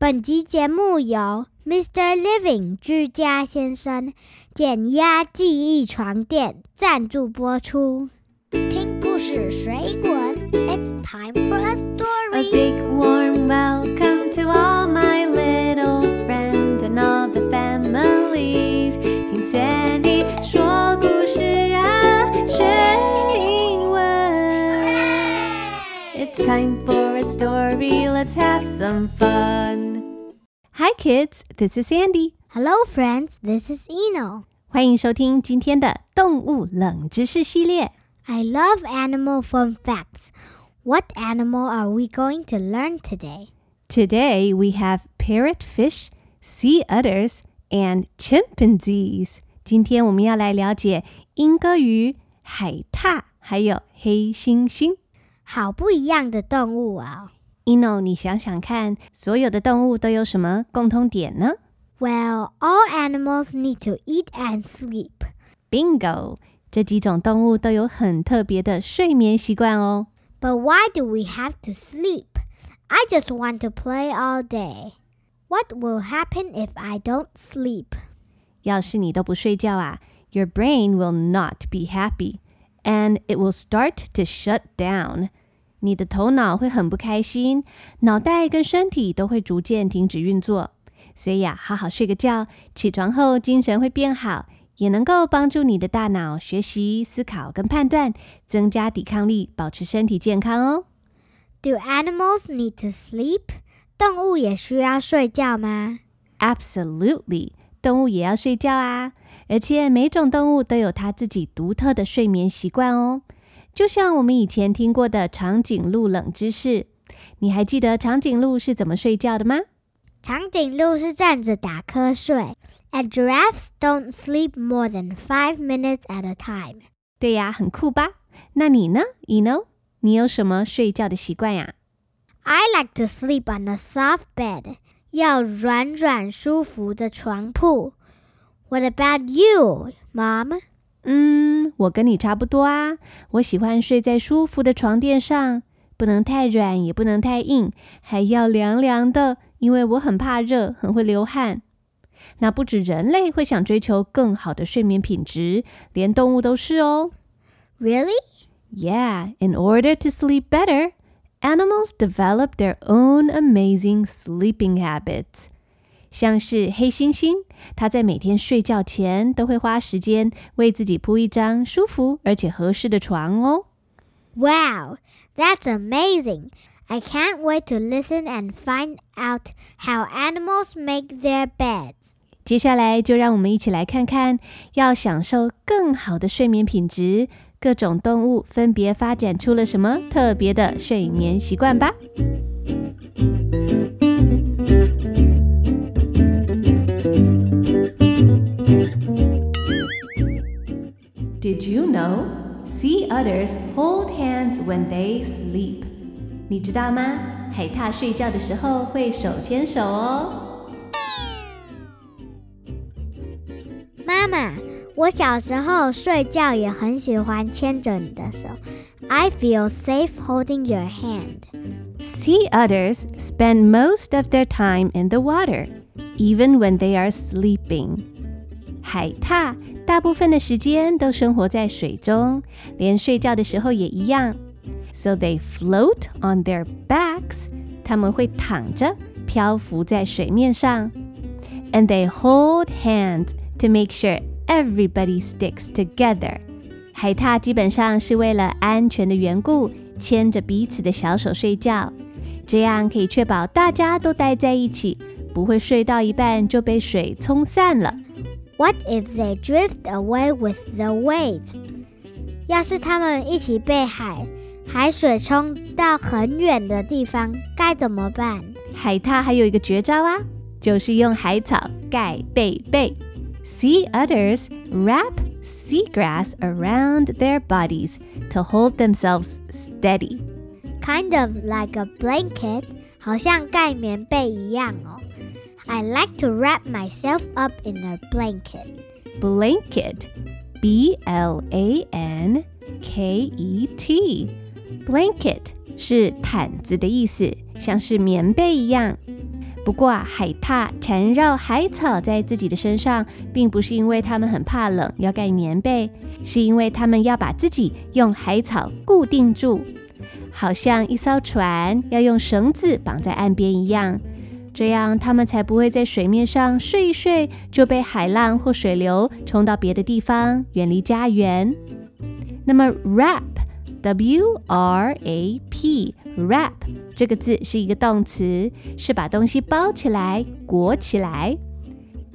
本集节目由 Mr. Living 居家先生减压记忆床垫赞助播出。听故事水滚，It's time for a A story A。big warm welcome to all my little friends and all the families。听 Sandy 说故事啊，学英文。It's time for a story. Let's have some fun. Hi kids, this is Sandy. Hello friends, this is Eno. 欢迎收听今天的动物冷知识系列。I love animal fun facts. What animal are we going to learn today? Today we have parrotfish, sea otters, and chimpanzees. 今天我们要来了解鹦哥鱼、海獭还有黑猩猩，好不一样的动物啊、哦！Eno，你想想看，所有的动物都有什么共通点呢 Well, all animals need to eat and sleep. ？Bingo！这几种动物都有很特别的睡眠习惯哦。 But why do we have to sleep? I just want to play all day. What will happen if I don't sleep? 要是你都不睡觉啊，your brain will not be happy and it will start to shut down。 你的头脑会很不开心，脑袋跟身体都会逐渐停止运作。所以呀、好好睡个觉，起床后精神会变好，也能够帮助你的大脑学习、思考跟判断，增加抵抗力，保持身体健康哦。Do animals need to sleep? 动物也需要睡觉吗？Absolutely，动物也要睡觉啊！而且每种动物都有它自己独特的睡眠习惯哦。就像我们以前听过的长颈鹿冷知识，你还记得长颈鹿是怎么睡觉的吗？长颈鹿是站着打瞌睡，and giraffes don't sleep more than five minutes at a time. 对呀，很酷吧？那你呢，Eno？你有什么睡觉的习惯呀？I like to sleep on a soft bed，要软软舒服的床铺。What about you, Mom? 嗯，我跟你差不多啊。我喜欢睡在舒服的床垫上，不能太软，也不能太硬，还要凉凉的，因为我很怕热，很会流汗。那不止人类会想追求更好的睡眠品质，连动物都是哦。Really? Yeah, in order to sleep better, animals develop their own amazing sleeping habits. 像是黑猩猩，它在每天睡觉前都会花时间为自己铺一张舒服而且合适的床哦。Wow, that's amazing. I can't wait to listen and find out how animals make their beds. 接下来就让我们一起来看看，要享受更好的睡眠品质，各种动物分别发展出了什么特别的睡眠习惯吧。Did you know sea otters hold hands when they sleep？你知道吗？海獭睡觉的时候会手牵手哦。妈妈，我小时候睡觉也很喜欢牵着你的手。I feel safe holding your hand. Sea otters spend most of their time in the water, even when they are sleeping. 海獭 大部分的时间都生活在水中，连睡觉的时候也一样。So they float on their backs. 他们会躺着漂浮在水面上。And they hold hands to make sure everybody sticks together. 海獭基本上是为了安全的缘故，牵着彼此的小手睡觉，这样可以确保大家都待在一起，不会睡到一半就被水冲散了。What if they drift away with the waves? 要是他们一起被海海水冲到很远的地方，该怎么办？海獭还有一个绝招啊，就是用海草盖被被。Sea otters wrap seagrass around their bodies to hold themselves steady. Kind of like a blanket，好像盖棉被一样哦。 I like to wrap myself up in a blanket. Blanket, B L A N K E T. Blanket 是毯子的意思，像是棉被一样。不过啊，海獭缠绕海草在自己的身上，并不是因为它们很怕冷要盖棉被，是因为它们要把自己用海草固定住，好像一艘船要用绳子绑在岸边一样，这样它们才不会在水面上睡一睡就被海浪或水流冲到别的地方，远离家园。那么 wrap，w r a p，wrap。这个字是一个动词，是把东西包起来、裹起来。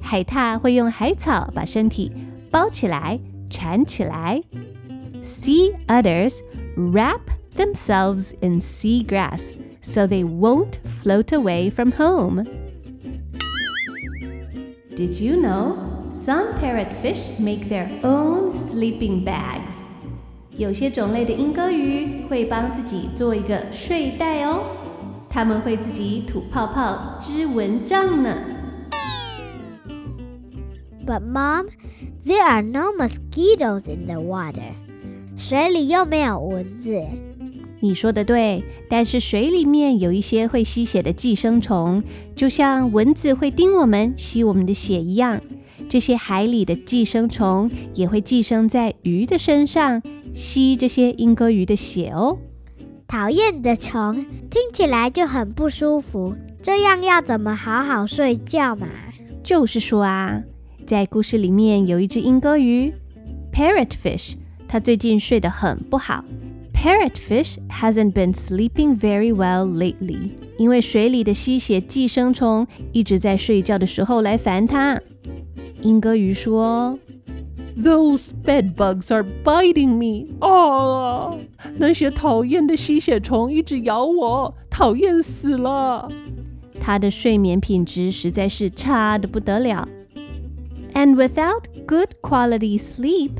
海獭会用海草把身体包起来、缠起来。Sea otters wrap themselves in sea grass so they won't float away from home. Did you know some parrotfish make their own sleeping bags? 有些种类的鹦哥鱼会帮自己做一个睡袋哦，它们会自己吐泡泡、织蚊帐呢。But mom, there are no mosquitoes in the water. 水里又没有蚊子。你说的对，但是水里面有一些会吸血的寄生虫，就像蚊子会叮我们、吸我们的血一样。这些海里的寄生虫也会寄生在鱼的身上，吸这些莺歌鱼的血哦。讨厌的虫，听起来就很不舒服。这样要怎么好好睡觉嘛？就是说啊，在故事里面有一只莺歌鱼，parrotfish，它最近睡得很不好。Parrotfish hasn't been sleeping very well lately，因为水里的吸血寄生虫一直在睡觉的时候来烦它。鹦哥鱼说：“Those bed bedbugs are biting me！啊、oh,，那些讨厌的吸血虫一直咬我，讨厌死了。”他的睡眠品质实在是差的不得了。And ah! without good quality sleep,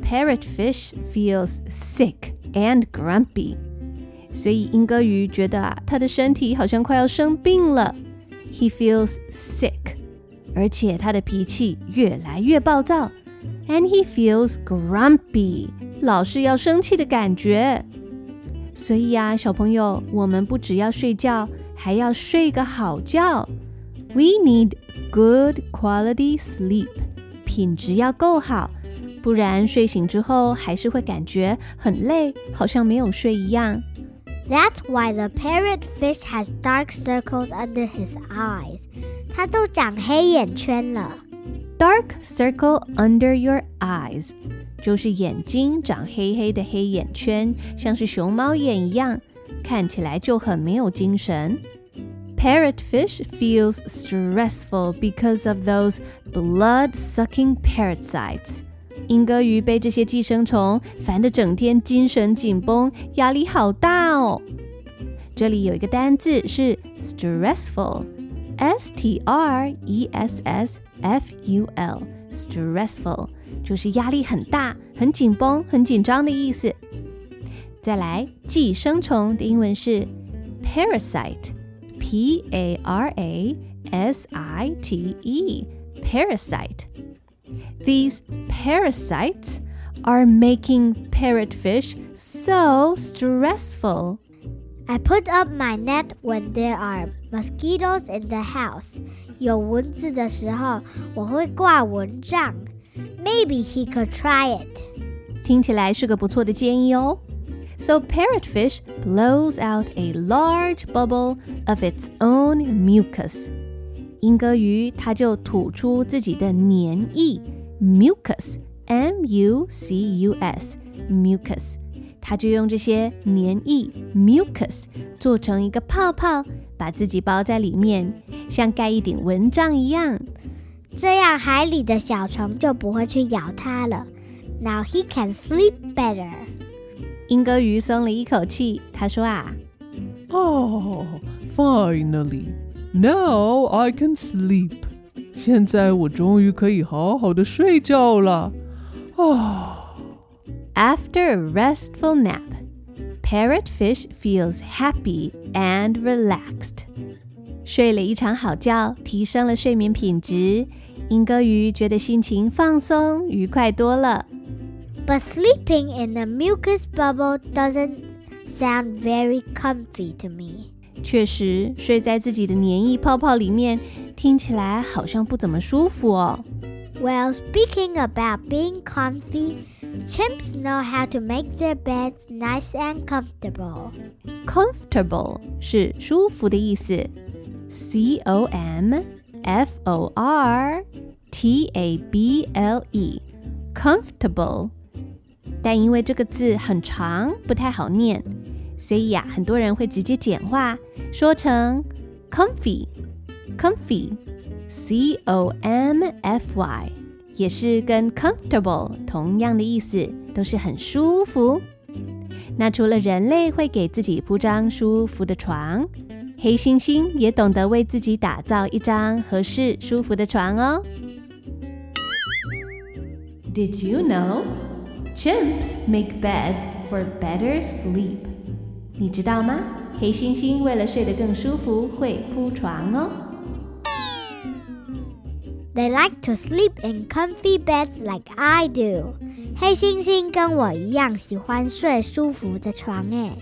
parrotfish feels sick and grumpy，所以鹦哥鱼觉得啊，他的身体好像快要生病了。He feels sick，而且他的脾气越来越暴躁。And he feels grumpy，老是要生气的感觉。所以啊，小朋友，我们不只要睡觉，还要睡个好觉。We need good quality sleep，品质要够好。不然睡醒之后还是会感觉很累，好像没有睡一样。That's why the parrotfish has dark circles under his eyes. 它都长黑眼圈了。Dark circle under your eyes，就是眼睛长黑黑的黑眼圈，像是熊猫眼一样，看起来就很没有精神。Parrotfish feels stressful because of those blood-sucking parasites. 莺歌鱼被这些寄生虫烦得整天精神紧绷，压力好大哦。这里有一个单字是 stressful，s t r e s s f u l，stressful 就是压力很大、很紧绷、很紧张的意思。再来，寄生虫的英文是 parasite，p a r a s i t e，parasite。These parasites are making parrotfish so stressful. I put up my net when there are mosquitoes in the house. 有蚊子的时候，我会挂蚊帐。Maybe he could try it. 听起来是个不错的建议哦。So parrotfish blows out a large bubble of its own mucus. 鹦哥鱼它就吐出自己的黏液 mucus，m u c u s，mucus，它就用这些黏液 mucus 做成一个泡泡，把自己包在里面，像盖一顶蚊帐一样。这样海里的小虫就不会去咬它了。Now he can sleep better。鹦哥鱼松了一口气，他说啊，哦、oh,，finally。now I can sleep. sleep。现在我终于可以好好的睡觉了。啊！After a restful nap, parrotfish feels happy and relaxed. relaxed。睡了一场好觉，提升了睡眠品质。鹦哥鱼觉得心情放松、愉快多了。But sleeping in a mucus bubble doesn't sound very comfy to me. 确实，睡在自己的黏液泡泡里面，听起来好像不怎么舒服哦。 Well, speaking about being comfy, chimps know how to make their beds nice and comfortable. Comfortable 是舒服的意思，C O M F O R T A B L E，comfortable。但因为这个字很长，不太好念， 所以呀、很多人会直接简化，说成 comfy，comfy，C O M F Y，也是跟 comfortable 同样的意思，都是很舒服。那除了人类会给自己铺张舒服的床，黑猩猩也懂得为自己打造一张合适舒服的床哦。Did you know chimps make beds for better sleep？ 你知道吗？黑猩猩为了睡得更舒服，会铺床哦。They like to sleep in comfy beds like I do. 黑猩猩跟我一样喜欢睡舒服的床诶。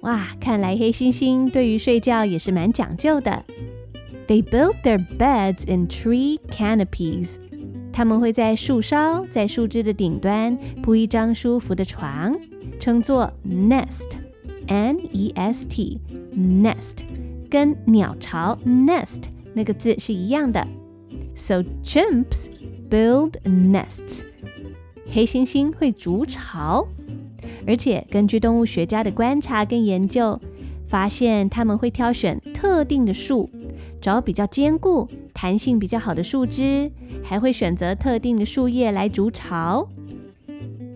哇，看来黑猩猩对于睡觉也是蛮讲究的。They build their beds in tree canopies。他们会在树梢，在树枝的顶端铺一张舒服的床，称作 N E S T nest 跟鸟巢 nest 那个字是一样的。So chimps build nests。黑猩猩会筑巢。而且根据动物学家的观察跟研究，发现他们会挑选特定的树，找比较坚固、弹性比较好的树枝，还会选择特定的树叶来筑巢。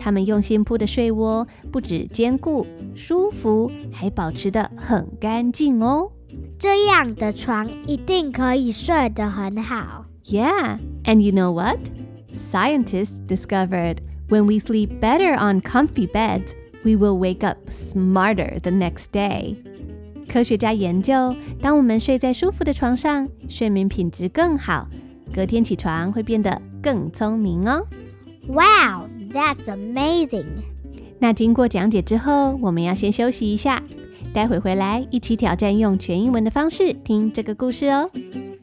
他们用心铺的睡窝不止坚固、舒服，还保持得很干净哦。这样的床一定可以睡得很好。Yeah, and you know what? Scientists discovered when we sleep better on comfy beds, we will wake up smarter the next day. 科学家研究，当我们睡在舒服的床上，睡眠品质更好，隔天起床会变得更聪明哦。Wow, that's amazing! 那经过讲解之后，我们要先休息一下，待会回来一起挑战用全英文的方式听这个故事哦。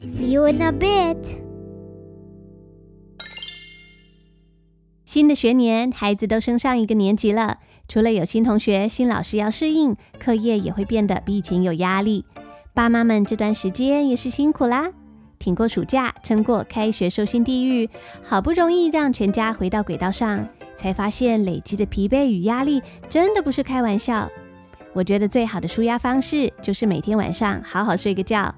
See you in a bit. 新的学年，孩子都升上一个年级了。除了有新同学、新老师要适应，课业也会变得比以前有压力。爸妈们这段时间也是辛苦啦，挺过暑假，撑过开学收心地狱，好不容易让全家回到轨道上，才发现累积的疲惫与压力真的不是开玩笑。我觉得最好的舒压方式就是每天晚上好好睡个觉，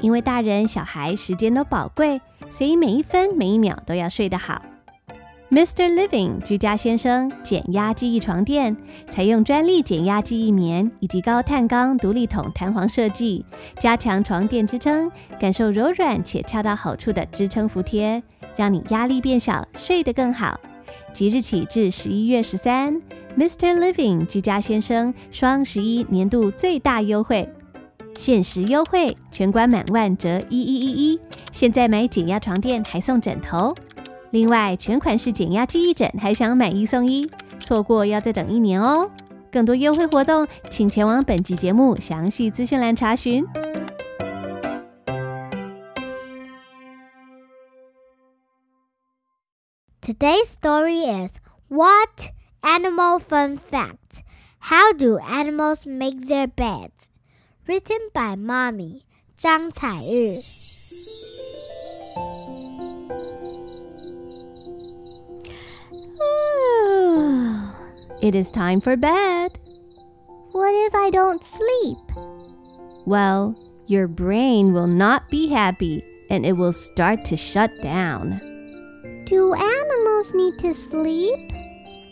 因为大人小孩时间都宝贵，所以每一分每一秒都要睡得好。Mr. Living 居家先生减压记忆床垫，采用专利减压记忆棉以及高碳钢独立筒弹簧设计，加强床垫支撑，感受柔软且恰到好处的支撑服帖，让你压力变小，睡得更好。即日起至十一月十三，Mr. Living 居家先生双十一年度最大优惠，限时优惠，全馆满万折一一一一。现在买减压床垫还送枕头。另外，全款式减压记忆枕还想买一送一，错过要再等一年哦。更多优惠活动，请前往本集节目详细资讯栏查询。 Today's story is What Animal Fun Fact? How do animals make their beds? Written by Mommy 张彩玉。 It is time for bed. What if I don't sleep? Well, your brain will not be happy and it will start to shut down. Do animals need to sleep?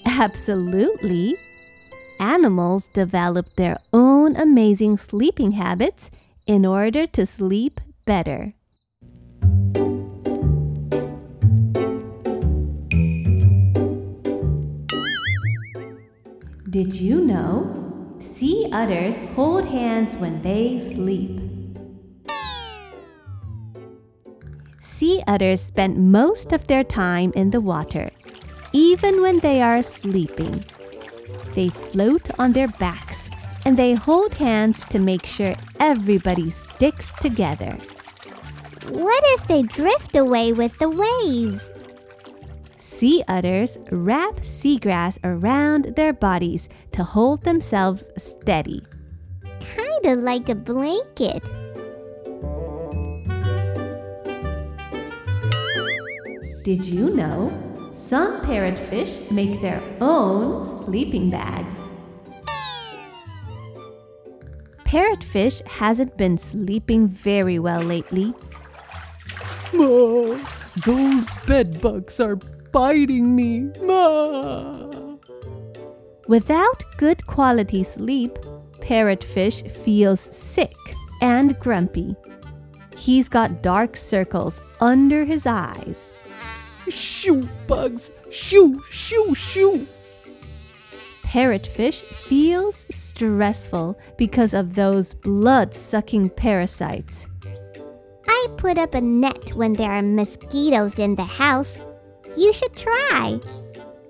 Absolutely. Animals develop their own amazing sleeping habits in order to sleep better. Did you know? Sea otters hold hands when they sleep. Sea otters spend most of their time in the water, even when they are sleeping. They float on their backs and they hold hands to make sure everybody sticks together. What if they drift away with the waves? Sea otters wrap seagrass around their bodies to hold themselves steady. Kinda like a blanket. Did you know? Some parrotfish make their own sleeping bags. Parrotfish hasn't been sleeping very well lately. Ma, those bed bugs are biting me. Ma. Without good quality sleep, Parrotfish feels sick and grumpy. He's got dark circles under his eyes. Shoo, bugs. Shoo, shoo, shoo. Parrotfish feels stressful because of those blood sucking parasites. I put up a net when there are mosquitoes in the house. You should try.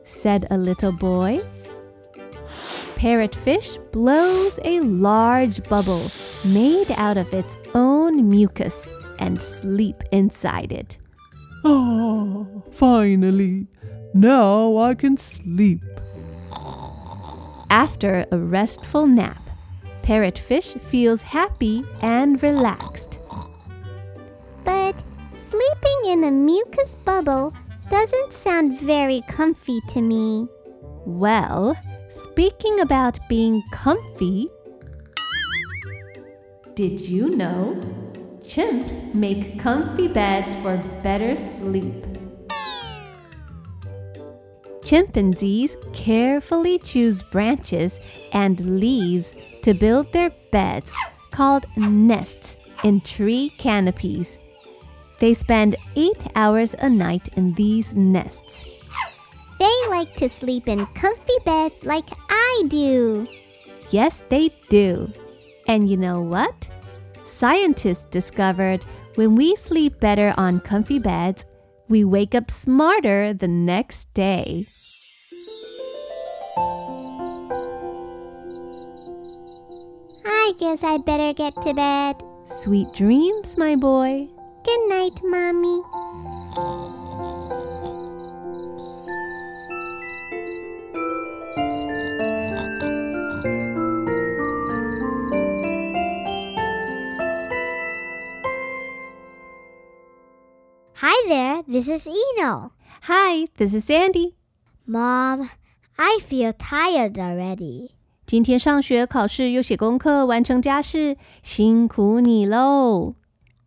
said a little boy. Parrotfish blows a large bubble made out of its own mucus and sleep inside it. Ah, finally. Now I can sleep. After a restful nap, Parrotfish feels happy and relaxed. But sleeping in a mucus bubble doesn't sound very comfy to me. Well, speaking about being comfy, did you know chimps make comfy beds for better sleep? Chimpanzees carefully choose branches and leaves to build their beds called nests in tree canopies. They spend eight hours a night in these nests. They like to sleep in comfy beds like I do. Yes, they do. And you know what? Scientists discovered when we sleep better on comfy beds, we wake up smarter the next day. I guess I'd better get to bed. Sweet dreams, my boy. Good night, Mommy. Hi there, this is Eno. Hi, this is Sandy. Mom, I feel tired already. 今天上学、考试又写功课、完成家事，辛苦你喽！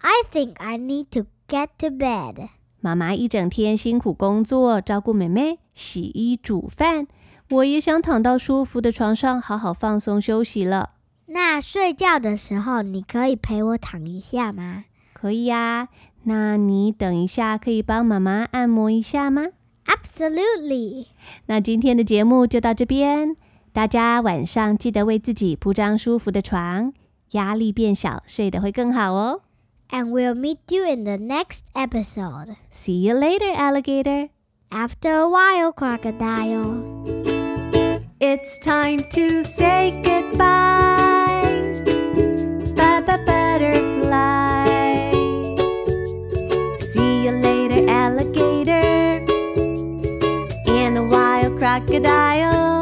I think I need to get to bed. 妈妈一整天辛苦工作，照顾妹妹、洗衣煮饭，我也想躺到舒服的床上，好好放松休息了。那睡觉的时候，你可以陪我躺一下吗可以呀、那你等一下可以帮妈妈按摩一下吗？？Absolutely. 那今天的节目就到这边，大家晚上记得为自己铺张舒服的床，压力变小，睡得会更好哦。And we'll meet you in the next episode. See you later, alligator. After a while, crocodile. It's time to say goodbye. Baba butterfly. See you later, alligator. And a wild crocodile.